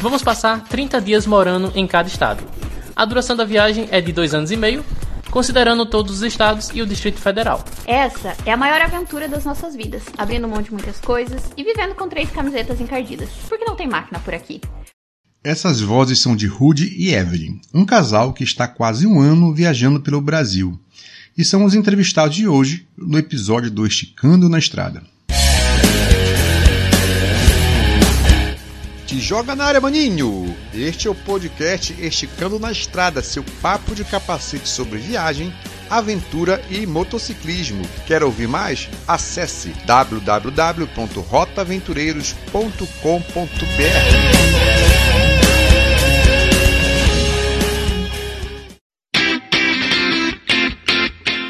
Vamos passar 30 dias morando em cada estado. A duração da viagem é de dois anos e meio, considerando todos os estados e o Distrito Federal. Essa é a maior aventura das nossas vidas, abrindo mão de muitas coisas e vivendo com três camisetas encardidas, porque não tem máquina por aqui. Essas vozes são de Rudy e Evelyn, um casal que está quase um ano viajando pelo Brasil. E são os entrevistados de hoje no episódio do Esticando na Estrada. Te joga na área, maninho! Este é o podcast Esticando na Estrada, seu papo de capacete sobre viagem, aventura e motociclismo. Quer ouvir mais? Acesse www.rotaventureiros.com.br.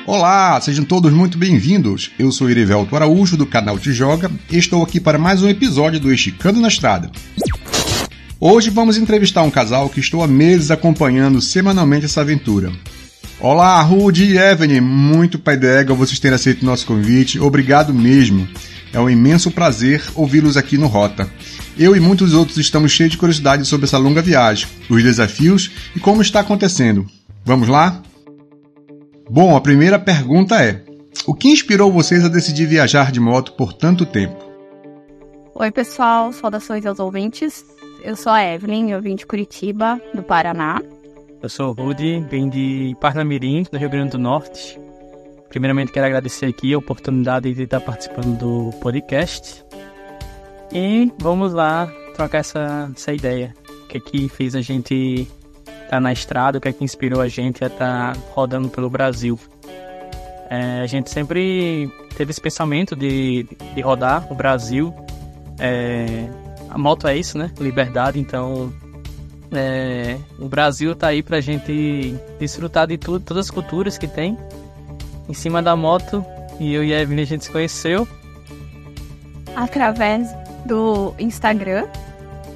Olá, sejam todos muito bem-vindos. Eu sou Irivelto Araújo do canal Te Joga e estou aqui para mais um episódio do Esticando na Estrada. Hoje vamos entrevistar um casal que estou há meses acompanhando semanalmente essa aventura. Olá, Rudy e Evelyn, muito pai d'égua vocês terem aceito o nosso convite, obrigado mesmo. É um imenso prazer ouvi-los aqui no Rota. Eu e muitos outros estamos cheios de curiosidade sobre essa longa viagem, os desafios e como está acontecendo. Vamos lá? Bom, a primeira pergunta é: o que inspirou vocês a decidir viajar de moto por tanto tempo? Oi, pessoal, saudações aos ouvintes. Eu sou a Evelyn, eu vim de Curitiba, do Paraná. Eu sou o Rudy, vim de Parnamirim, do Rio Grande do Norte. Primeiramente, quero agradecer aqui a oportunidade de estar participando do podcast. E vamos lá trocar essa, essa ideia. O que é que fez a gente tá na estrada, o que é que inspirou a gente a estar tá rodando pelo Brasil. É, a gente sempre teve esse pensamento de, de rodar o Brasil. É, a moto é isso, né? Liberdade, então é, o Brasil tá aí pra gente desfrutar de tudo, todas as culturas que tem. Em cima da moto, e eu e a Evelyn a gente se conheceu. Através do Instagram,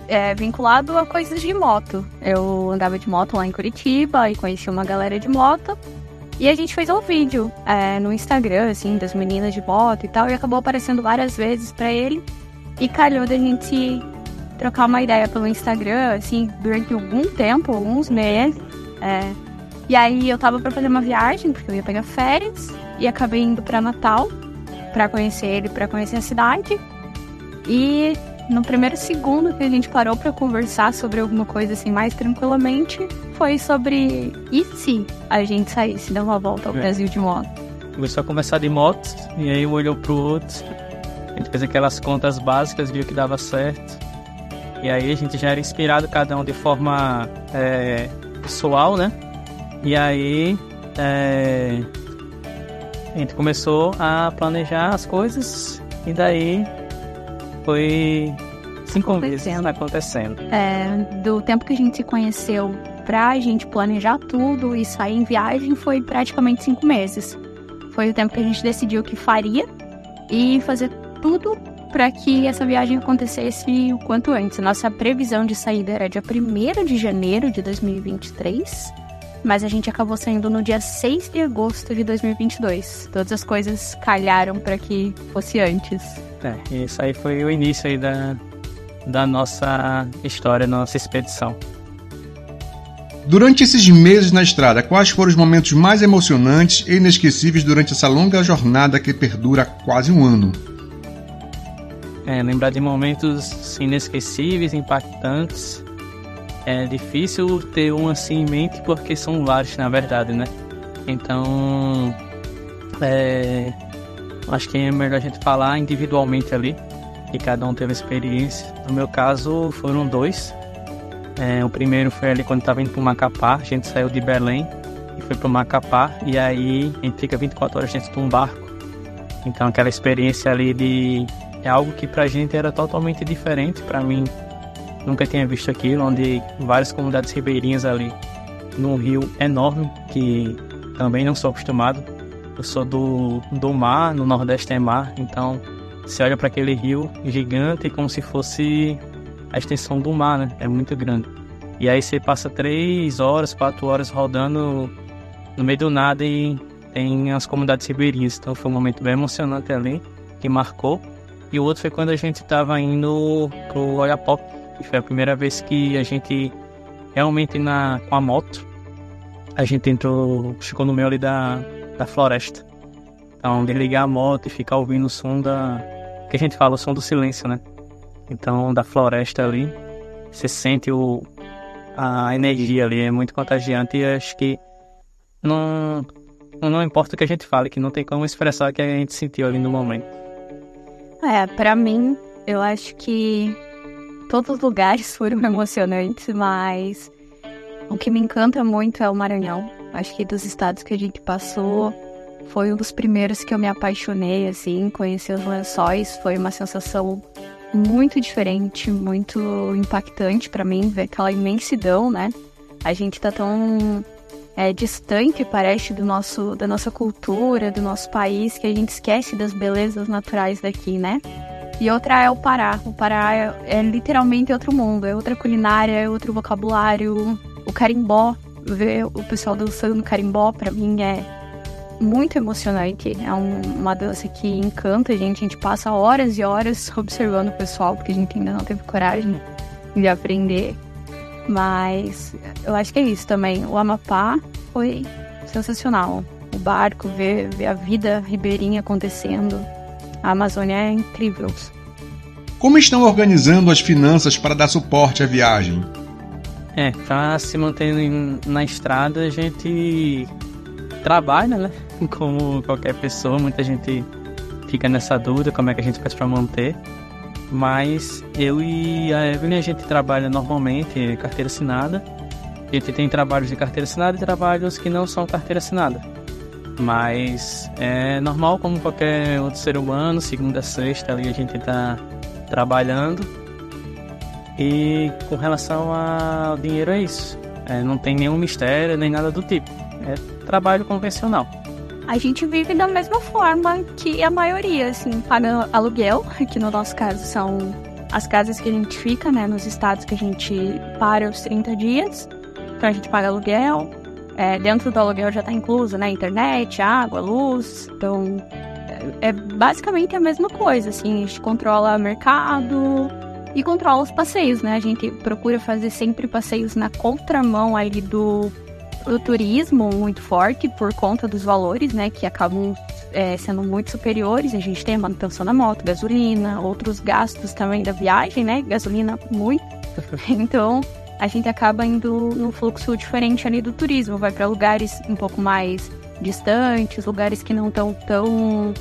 é, vinculado a coisas de moto. Eu andava de moto lá em Curitiba e conheci uma galera de moto. E a gente fez um vídeo é, no Instagram, assim, das meninas de moto e tal, e acabou aparecendo várias vezes para ele. E calhou da gente trocar uma ideia pelo Instagram, assim, durante algum tempo, alguns meses. É. E aí eu tava para fazer uma viagem, porque eu ia pegar férias, e acabei indo para Natal para conhecer ele, para conhecer a cidade. E no primeiro segundo que a gente parou para conversar sobre alguma coisa assim mais tranquilamente, foi sobre e se a gente saísse dar uma volta ao é. Brasil de moto. Começou a conversar de motos, e aí um olhou pro outro, a gente fez aquelas contas básicas, viu que dava certo. E aí a gente já era inspirado, cada um de forma é, pessoal, né? E aí é, a gente começou a planejar as coisas e daí foi cinco vezes acontecendo. É, do tempo que a gente se conheceu pra gente planejar tudo e sair em viagem foi praticamente cinco meses. Foi o tempo que a gente decidiu que faria e fazer tudo para que essa viagem acontecesse o quanto antes. Nossa previsão de saída era dia 1 de janeiro de 2023, mas a gente acabou saindo no dia 6 de agosto de 2022. Todas as coisas calharam para que fosse antes. É, isso aí foi o início aí da, da nossa história, nossa expedição. Durante esses meses na estrada, quais foram os momentos mais emocionantes e inesquecíveis durante essa longa jornada que perdura quase um ano? É, lembrar de momentos inesquecíveis, impactantes. É difícil ter um assim em mente porque são vários, na verdade, né? Então, é, Acho que é melhor a gente falar individualmente ali, que cada um teve experiência. No meu caso, foram dois. É, o primeiro foi ali quando estava indo para Macapá, a gente saiu de Belém e foi para Macapá, e aí a gente fica 24 horas dentro de um barco. Então aquela experiência ali de é algo que pra gente era totalmente diferente, para mim nunca tinha visto aquilo, onde várias comunidades ribeirinhas ali num rio enorme que também não sou acostumado. Eu sou do, do mar, no Nordeste é mar, então você olha para aquele rio gigante como se fosse a extensão do mar, né? É muito grande. E aí você passa três horas, quatro horas rodando no meio do nada e tem as comunidades ribeirinhas. Então foi um momento bem emocionante ali, que marcou. E o outro foi quando a gente estava indo pro Oiapoque, E foi a primeira vez que a gente realmente na com a moto a gente entrou, ficou no meio ali da, da floresta. Então, desligar a moto e ficar ouvindo o som da. que a gente fala, o som do silêncio, né? Então, da floresta ali, você sente o, a energia ali, é muito contagiante e acho que não, não importa o que a gente fale, que não tem como expressar o que a gente sentiu ali no momento. É, para mim, eu acho que todos os lugares foram emocionantes, mas o que me encanta muito é o Maranhão. Acho que dos estados que a gente passou, foi um dos primeiros que eu me apaixonei, assim, conhecer os lençóis, foi uma sensação muito diferente, muito impactante para mim, ver aquela imensidão, né? A gente tá tão é, distante, parece, do nosso, da nossa cultura, do nosso país, que a gente esquece das belezas naturais daqui, né? E outra é o Pará. O Pará é, é literalmente outro mundo, é outra culinária, é outro vocabulário, o carimbó, ver o pessoal dançando carimbó, para mim é muito emocionante. É um, uma dança que encanta a gente. A gente passa horas e horas observando o pessoal, porque a gente ainda não teve coragem de aprender. Mas eu acho que é isso também. O Amapá foi sensacional. O barco, ver, ver a vida ribeirinha acontecendo. A Amazônia é incrível. Como estão organizando as finanças para dar suporte à viagem? É, pra se manter na estrada, a gente trabalha, né? Como qualquer pessoa, muita gente fica nessa dúvida como é que a gente faz para manter. Mas eu e a Evelyn a gente trabalha normalmente carteira assinada. A gente tem trabalhos de carteira assinada e trabalhos que não são carteira assinada. Mas é normal como qualquer outro ser humano, segunda sexta ali a gente está trabalhando e com relação ao dinheiro é isso. É, não tem nenhum mistério nem nada do tipo. É trabalho convencional. A gente vive da mesma forma que a maioria, assim, paga aluguel, que no nosso caso são as casas que a gente fica, né, nos estados que a gente para os 30 dias. Então a gente paga aluguel. É, dentro do aluguel já está incluso, né, internet, água, luz. Então é, é basicamente a mesma coisa, assim, a gente controla mercado, e controla os passeios, né? A gente procura fazer sempre passeios na contramão ali do, do turismo muito forte por conta dos valores, né? Que acabam é, sendo muito superiores. A gente tem a manutenção da moto, gasolina, outros gastos também da viagem, né? Gasolina muito. Então a gente acaba indo no fluxo diferente ali do turismo, vai para lugares um pouco mais distantes, lugares que não estão tão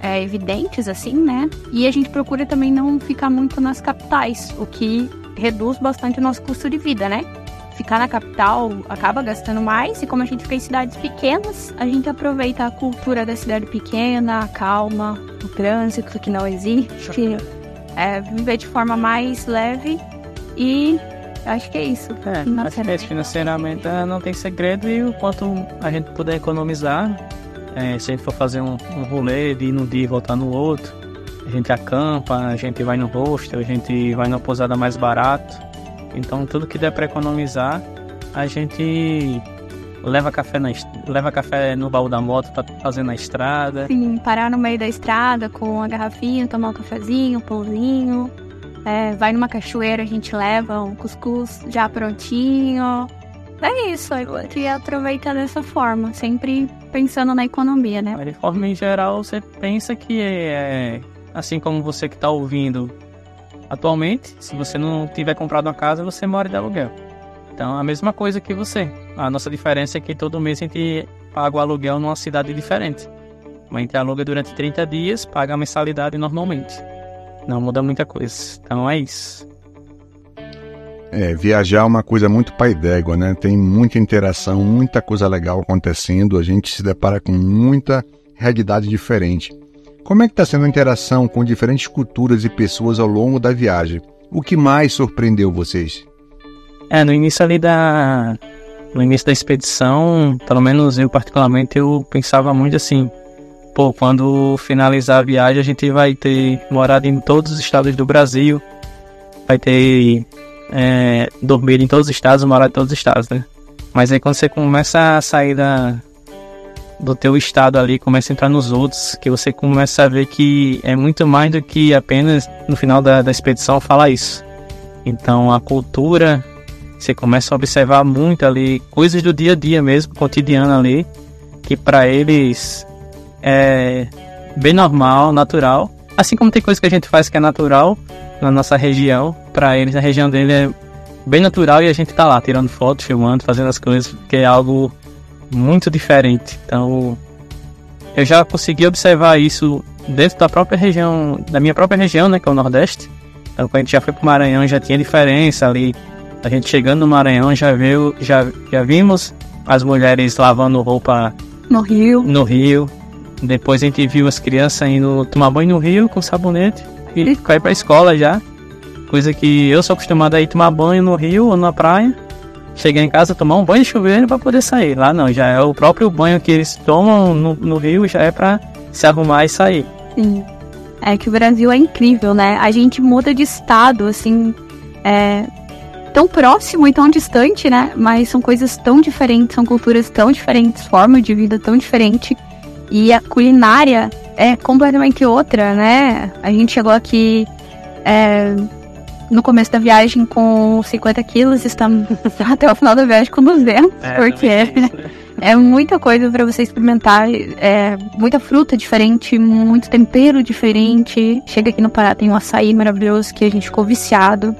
é, evidentes, assim, né? E a gente procura também não ficar muito nas capitais, o que reduz bastante o nosso custo de vida, né? Ficar na capital acaba gastando mais, e como a gente fica em cidades pequenas, a gente aproveita a cultura da cidade pequena, a calma, o trânsito que não existe, é, viver de forma mais leve e acho que é isso. É, acho que é financeiramente não tem segredo e o quanto a gente puder economizar, é, se a gente for fazer um, um rolê de ir num dia e voltar no outro, a gente acampa, a gente vai no hostel, a gente vai na pousada mais barato. Então tudo que der para economizar, a gente leva café, na, leva café no baú da moto para fazer na estrada. Sim, parar no meio da estrada com a garrafinha, tomar um cafezinho, um pãozinho. É, vai numa cachoeira, a gente leva um cuscuz já prontinho. É isso, a gente aproveita dessa forma, sempre pensando na economia, né? De forma em geral, você pensa que é assim como você que está ouvindo atualmente, se você não tiver comprado uma casa, você mora de aluguel. Então, a mesma coisa que você. A nossa diferença é que todo mês a gente paga o aluguel numa cidade diferente. A gente aluga durante 30 dias, paga a mensalidade normalmente. Não muda muita coisa. Então é isso. É, viajar é uma coisa muito pai d'égua, né? Tem muita interação, muita coisa legal acontecendo, a gente se depara com muita realidade diferente. Como é que está sendo a interação com diferentes culturas e pessoas ao longo da viagem? O que mais surpreendeu vocês? É, no início ali da... No início da expedição, pelo menos eu particularmente, eu pensava muito assim... Pô, quando finalizar a viagem a gente vai ter morado em todos os estados do Brasil, vai ter é, dormir em todos os estados, morar em todos os estados, né? Mas aí quando você começa a sair da, do teu estado ali, começa a entrar nos outros, que você começa a ver que é muito mais do que apenas no final da, da expedição falar isso. Então a cultura, você começa a observar muito ali coisas do dia a dia mesmo, cotidiano ali, que para eles é bem normal, natural. Assim como tem coisa que a gente faz que é natural na nossa região, para eles a região dele é bem natural e a gente tá lá tirando fotos, filmando, fazendo as coisas, que é algo muito diferente. Então, eu já consegui observar isso dentro da própria região, da minha própria região, né, que é o Nordeste. Então, quando a gente já foi pro Maranhão, já tinha diferença ali. A gente chegando no Maranhão, já viu, já, já vimos as mulheres lavando roupa no rio. No rio. Depois a gente viu as crianças indo tomar banho no rio com sabonete e cair pra escola já. Coisa que eu sou acostumado a ir tomar banho no rio ou na praia. Chegar em casa, tomar um banho de chuveiro para poder sair. Lá não, já é o próprio banho que eles tomam no, no rio, já é para se arrumar e sair. Sim. É que o Brasil é incrível, né? A gente muda de estado, assim, é tão próximo e tão distante, né? Mas são coisas tão diferentes, são culturas tão diferentes, forma de vida tão diferente. E a culinária é completamente outra, né? A gente chegou aqui é, no começo da viagem com 50 quilos, estamos até o final da viagem com 200, é, porque é, é muita coisa para você experimentar, é muita fruta diferente, muito tempero diferente. Chega aqui no Pará, tem um açaí maravilhoso que a gente ficou viciado.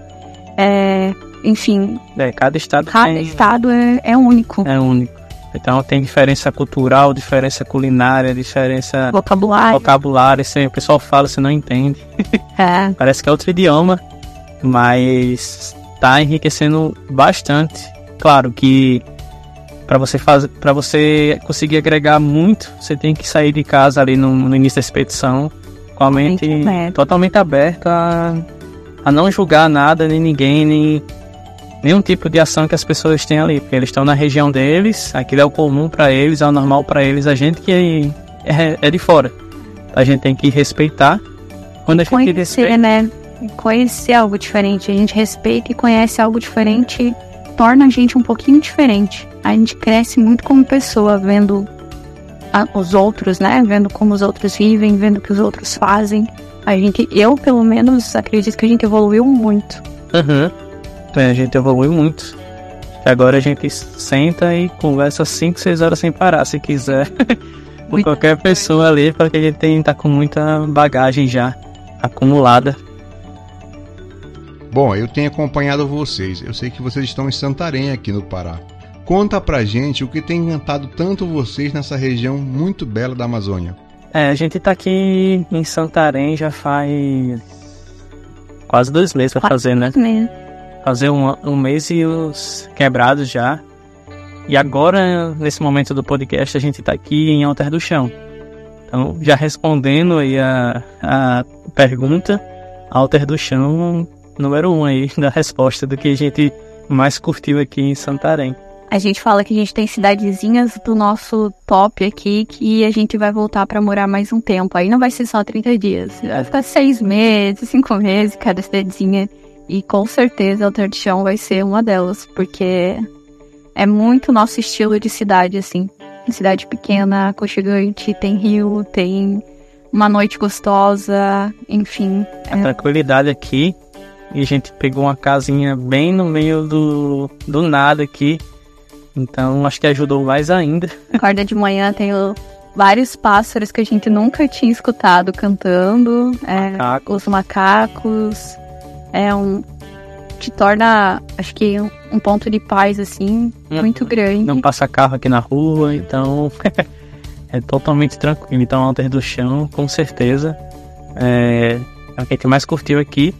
É, enfim. É, cada estado cada tem... estado é, é único. É único. Então tem diferença cultural, diferença culinária, diferença vocabulário. Vocabulário, assim, o pessoal fala, você não entende. É. Parece que é outro idioma mas está enriquecendo bastante. Claro que para você fazer, para você conseguir agregar muito, você tem que sair de casa ali no, no início da expedição com a mente totalmente aberta a, a não julgar nada nem ninguém nem nenhum tipo de ação que as pessoas têm ali, porque eles estão na região deles, aquilo é o comum para eles, é o normal para eles, a gente que é, é, é, de fora. A gente tem que respeitar. Quando a gente Conhecer, respeita, né? Conhecer algo diferente. A gente respeita e conhece algo diferente, torna a gente um pouquinho diferente. A gente cresce muito como pessoa, vendo a, os outros, né? Vendo como os outros vivem, vendo o que os outros fazem. A gente, eu pelo menos acredito que a gente evoluiu muito. Uhum. É, a gente evoluiu muito. Agora a gente senta e conversa 5, 6 horas sem parar, se quiser. com qualquer pessoa ali, porque a gente tem, tá com muita bagagem já acumulada. Bom, eu tenho acompanhado vocês. Eu sei que vocês estão em Santarém aqui no Pará. Conta pra gente o que tem encantado tanto vocês nessa região muito bela da Amazônia. É, a gente tá aqui em Santarém já faz quase dois meses pra fazer, né? Fazer um, um mês e os quebrados já. E agora, nesse momento do podcast, a gente tá aqui em Alter do Chão. Então, já respondendo aí a, a pergunta, Alter do Chão número um aí da resposta do que a gente mais curtiu aqui em Santarém. A gente fala que a gente tem cidadezinhas do nosso top aqui que a gente vai voltar para morar mais um tempo. Aí não vai ser só 30 dias, vai ficar seis meses, cinco meses cada cidadezinha. E com certeza Alter de Chão vai ser uma delas, porque é muito nosso estilo de cidade, assim. Cidade pequena, aconchegante, tem rio, tem uma noite gostosa, enfim. A tranquilidade aqui e a gente pegou uma casinha bem no meio do, do nada aqui. Então acho que ajudou mais ainda. Acorda de manhã, tem vários pássaros que a gente nunca tinha escutado cantando. É, os macacos. É um. Te torna, acho que, um, um ponto de paz, assim, hum, muito grande. Não passa carro aqui na rua, então. é totalmente tranquilo. Então, Alter do Chão, com certeza. É, é o que a gente mais curtiu aqui.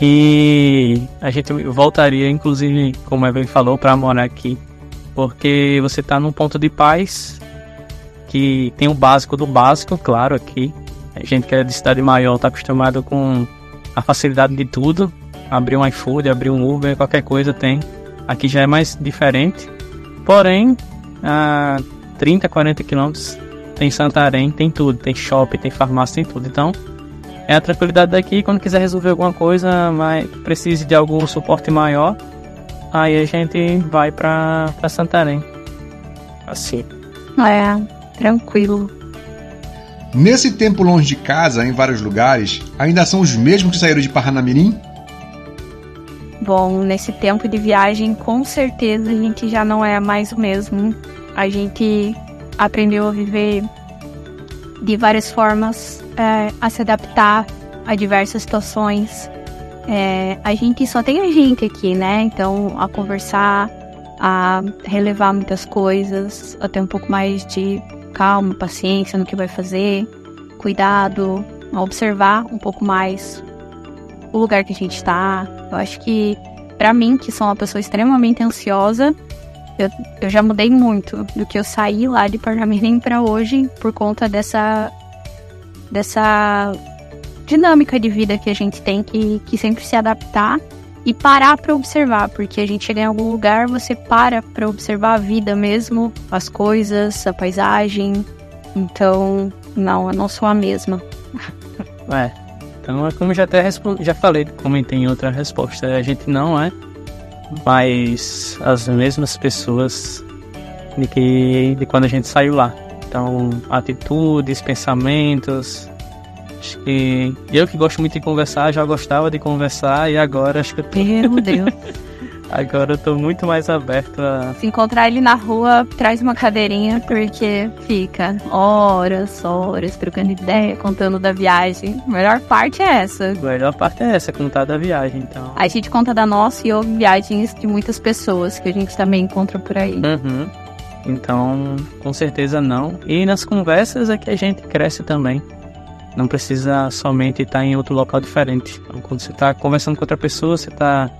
E a gente voltaria, inclusive, como a Evelyn falou, para morar aqui. Porque você está num ponto de paz que tem o básico do básico, claro, aqui. A gente que é de cidade maior está acostumado com a facilidade de tudo. Abrir um iFood, abrir um Uber, qualquer coisa tem. Aqui já é mais diferente. Porém, a 30, 40 quilômetros tem Santarém, tem tudo. Tem shopping, tem farmácia, tem tudo. Então, é a tranquilidade daqui. Quando quiser resolver alguma coisa, mas precise de algum suporte maior, aí a gente vai pra, pra Santarém. Assim. É, tranquilo. Nesse tempo longe de casa, em vários lugares, ainda são os mesmos que saíram de Parranamirim? Bom, nesse tempo de viagem, com certeza a gente já não é mais o mesmo. A gente aprendeu a viver de várias formas, é, a se adaptar a diversas situações. É, a gente só tem a gente aqui, né? Então, a conversar, a relevar muitas coisas, a ter um pouco mais de calma, paciência no que vai fazer, cuidado, a observar um pouco mais o lugar que a gente está. Eu acho que, para mim, que sou uma pessoa extremamente ansiosa, eu, eu já mudei muito do que eu saí lá de Parnamirim para hoje por conta dessa dessa dinâmica de vida que a gente tem que, que sempre se adaptar e parar para observar, porque a gente chega em algum lugar, você para para observar a vida mesmo, as coisas, a paisagem. Então, não, eu não sou a mesma. É, então, é como já até já falei, comentei em outra resposta, a gente não é mais as mesmas pessoas de que de quando a gente saiu lá. Então, atitudes, pensamentos. Acho que eu que gosto muito de conversar, já gostava de conversar e agora acho que eu tô... Meu Deus. Agora eu tô muito mais aberto a. Se encontrar ele na rua, traz uma cadeirinha, porque fica horas, horas, trocando ideia, contando da viagem. A melhor parte é essa. A melhor parte é essa, contar da viagem, então. A gente conta da nossa e ouve viagens de muitas pessoas que a gente também encontra por aí. Uhum. Então, com certeza não. E nas conversas é que a gente cresce também. Não precisa somente estar em outro local diferente. Então, quando você está conversando com outra pessoa, você está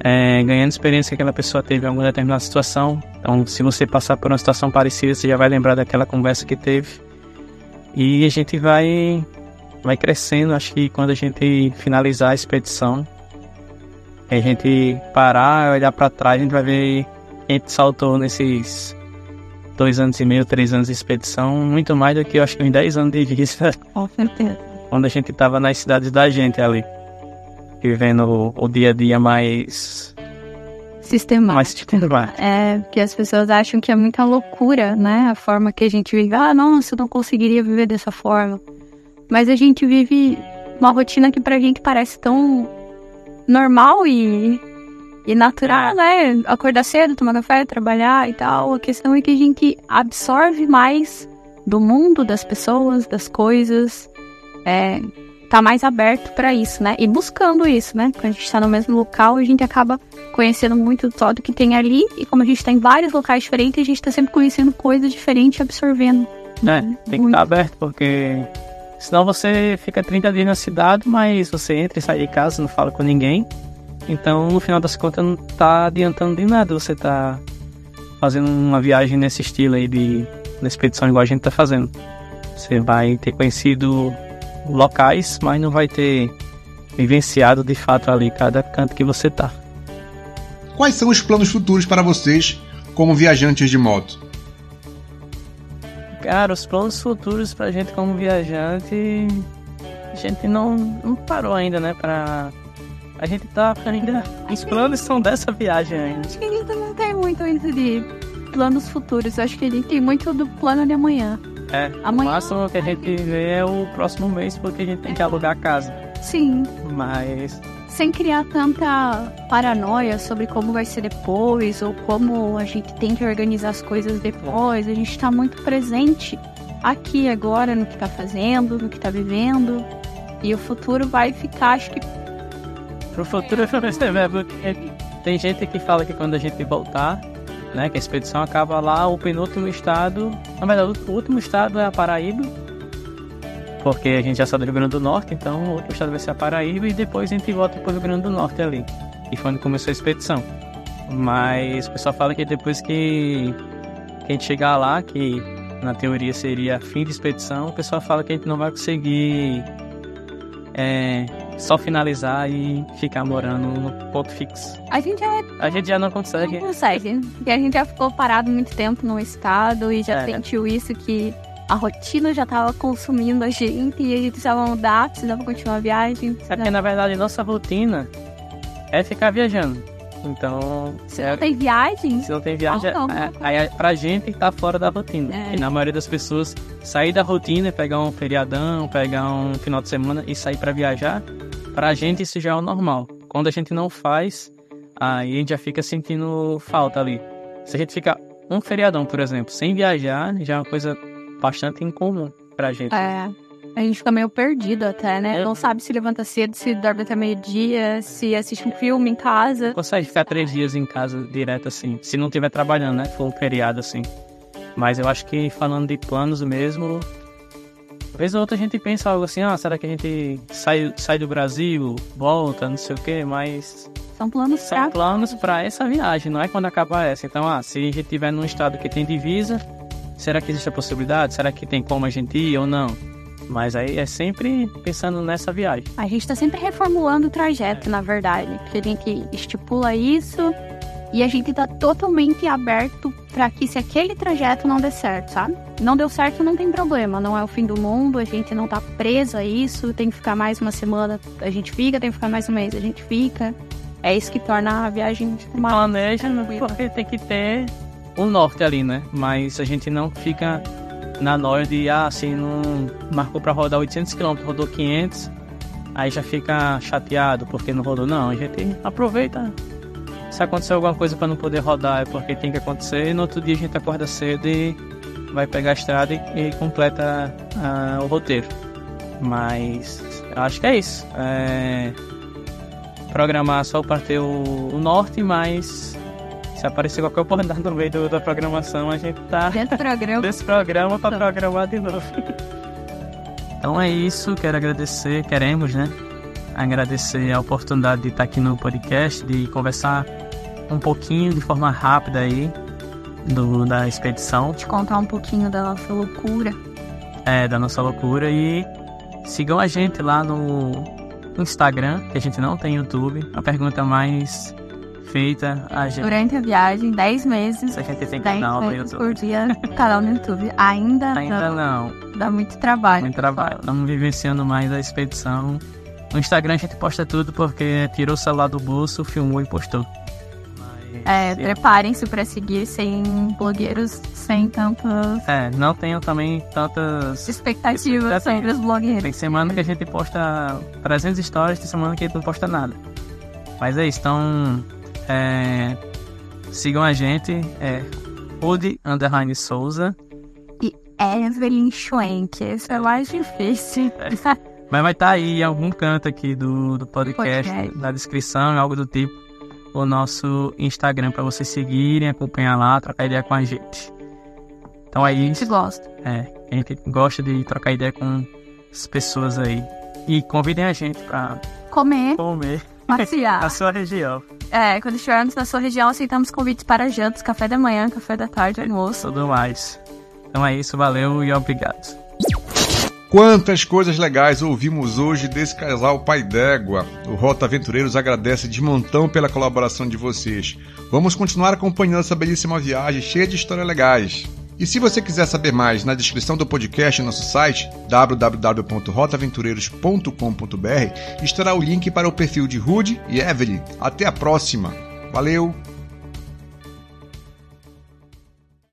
é, ganhando experiência que aquela pessoa teve em alguma determinada situação. Então, se você passar por uma situação parecida, você já vai lembrar daquela conversa que teve. E a gente vai, vai crescendo. Acho que quando a gente finalizar a expedição, a gente parar, olhar para trás, a gente vai ver que a gente saltou nesses dois anos e meio, três anos de expedição, muito mais do que eu acho que uns 10 anos de vista. Com certeza. Quando a gente estava nas cidades da gente ali vivendo o, o dia a dia mais sistemático. Mais sistemático. É, porque as pessoas acham que é muita loucura, né? A forma que a gente vive. Ah, nossa, eu não conseguiria viver dessa forma. Mas a gente vive uma rotina que pra gente parece tão normal e, e natural, né? Acordar cedo, tomar café, trabalhar e tal. A questão é que a gente absorve mais do mundo, das pessoas, das coisas. É, tá mais aberto para isso, né? E buscando isso, né? Quando a gente tá no mesmo local, a gente acaba conhecendo muito só do que tem ali. E como a gente tá em vários locais diferentes, a gente tá sempre conhecendo coisas diferentes e absorvendo. É, tem que estar tá aberto, porque senão você fica 30 dias na cidade, mas você entra e sai de casa, não fala com ninguém. Então, no final das contas, não tá adiantando de nada você tá fazendo uma viagem nesse estilo aí de, de expedição igual a gente tá fazendo. Você vai ter conhecido locais, mas não vai ter vivenciado de fato ali cada canto que você tá. Quais são os planos futuros para vocês como viajantes de moto? Cara, os planos futuros pra gente como viajante, a gente não, não parou ainda, né? Pra. A gente tá ainda. Os planos são dessa viagem ainda. Acho que a gente não tem muito ainda de planos futuros. Acho que a gente tem muito do plano de amanhã. É, Amanhã... o máximo que a gente vê é o próximo mês, porque a gente tem que alugar a casa. Sim. Mas. Sem criar tanta paranoia sobre como vai ser depois, ou como a gente tem que organizar as coisas depois, a gente está muito presente aqui agora no que está fazendo, no que está vivendo. E o futuro vai ficar, acho que. Pro futuro porque tem gente que fala que quando a gente voltar, né? Que a expedição acaba lá, o penúltimo estado. Na verdade, o último estado é a Paraíba. Porque a gente já saiu do Rio Grande do Norte, então o último estado vai ser a Paraíba e depois a gente volta pro Rio Grande do Norte ali. E foi onde começou a expedição. Mas o pessoal fala que depois que, que a gente chegar lá, que na teoria seria fim de expedição, o pessoal fala que a gente não vai conseguir é, só finalizar e ficar morando no ponto fixo. A gente já, a gente já não consegue. Não consegue. Porque a gente já ficou parado muito tempo no estado e já é. sentiu isso que a rotina já estava consumindo a gente e a gente precisava mudar, precisava continuar a viagem. Precisava... É porque na verdade nossa rotina é ficar viajando. Então. Se é, não tem viagem? Se não tem viagem, oh, é, aí é, pra gente tá fora da rotina. É. E na maioria das pessoas, sair da rotina, pegar um feriadão, pegar um final de semana e sair para viajar, pra gente isso já é o normal. Quando a gente não faz, Aí a gente já fica sentindo falta ali. Se a gente ficar um feriadão, por exemplo, sem viajar, já é uma coisa bastante incomum pra gente. É. A gente fica meio perdido até, né? Não sabe se levanta cedo, se dorme até meio-dia, se assiste um filme em casa. Consegue ficar três dias em casa direto assim, se não estiver trabalhando, né? For um feriado assim. Mas eu acho que falando de planos mesmo, vez ou outra a gente pensa algo assim, ah, será que a gente sai, sai do Brasil, volta, não sei o quê, mas São planos são pra... planos para essa viagem, não é quando acabar essa. Então, ah, se a gente estiver num estado que tem divisa, será que existe a possibilidade? Será que tem como a gente ir ou não? Mas aí é sempre pensando nessa viagem. A gente tá sempre reformulando o trajeto, na verdade. Porque a gente estipula isso e a gente tá totalmente aberto pra que se aquele trajeto não der certo, sabe? Não deu certo, não tem problema. Não é o fim do mundo, a gente não tá preso a isso. Tem que ficar mais uma semana, a gente fica. Tem que ficar mais um mês, a gente fica. É isso que torna a viagem uma Planeja, porque tem que ter o norte ali, né? Mas a gente não fica na noia de, ah, assim, não marcou pra rodar 800 km, rodou 500, aí já fica chateado porque não rodou. Não, a gente aproveita. Se acontecer alguma coisa pra não poder rodar é porque tem que acontecer, e no outro dia a gente acorda cedo e vai pegar a estrada e, e completa o roteiro. Mas eu acho que é isso. É, programar só para ter o, o norte, mas se aparecer qualquer oportunidade no meio do- da programação, a gente tá dentro do programa. desse programa para programar de novo. Então é isso, quero agradecer, queremos, né? Agradecer a oportunidade de estar aqui no podcast, de conversar um pouquinho de forma rápida aí do, da expedição, Te contar um pouquinho da nossa loucura. é, da nossa loucura e sigam a gente lá no Instagram, que a gente não tem YouTube. A pergunta mais feita a gente. Durante a viagem, 10 meses. Se a gente tem 10 canal no YouTube. por dia, canal no YouTube. Ainda, Ainda não. não. Dá muito trabalho. Muito trabalho. Estamos vivenciando mais a expedição. No Instagram a gente posta tudo porque tirou o celular do bolso, filmou e postou. Mas, É, preparem-se pra seguir sem blogueiros, sem tantas é, não tenho também tantas. expectativas Expectativas. sobre os blogueiros. Tem semana que a gente posta 300 histórias, tem semana que a gente não posta nada. Mas é isso, então. é, sigam a gente, é Rude Underline Souza. E Evelyn Schwenk, esse é mais difícil. Mas vai estar aí em algum canto aqui do, do podcast, Podcast. na descrição, algo do tipo, o nosso Instagram para vocês seguirem, acompanhar lá, trocar ideia com a gente. Então é A gente isso. gosta. É, a gente gosta de trocar ideia com as pessoas aí. E convidem a gente para Comer, comer passear. a sua região. É, quando estivermos na sua região, aceitamos convites para jantas, café da manhã, café da tarde, almoço. Tudo mais. Então é isso, valeu e obrigado. Quantas coisas legais ouvimos hoje desse casal pai d'égua. O Rota Aventureiros agradece de montão pela colaboração de vocês. Vamos continuar acompanhando essa belíssima viagem cheia de histórias legais. E se você quiser saber mais, na descrição do podcast, no nosso site www.rotaventureiros.com.br estará o link para o perfil de Rude e Evelyn. Até a próxima. Valeu!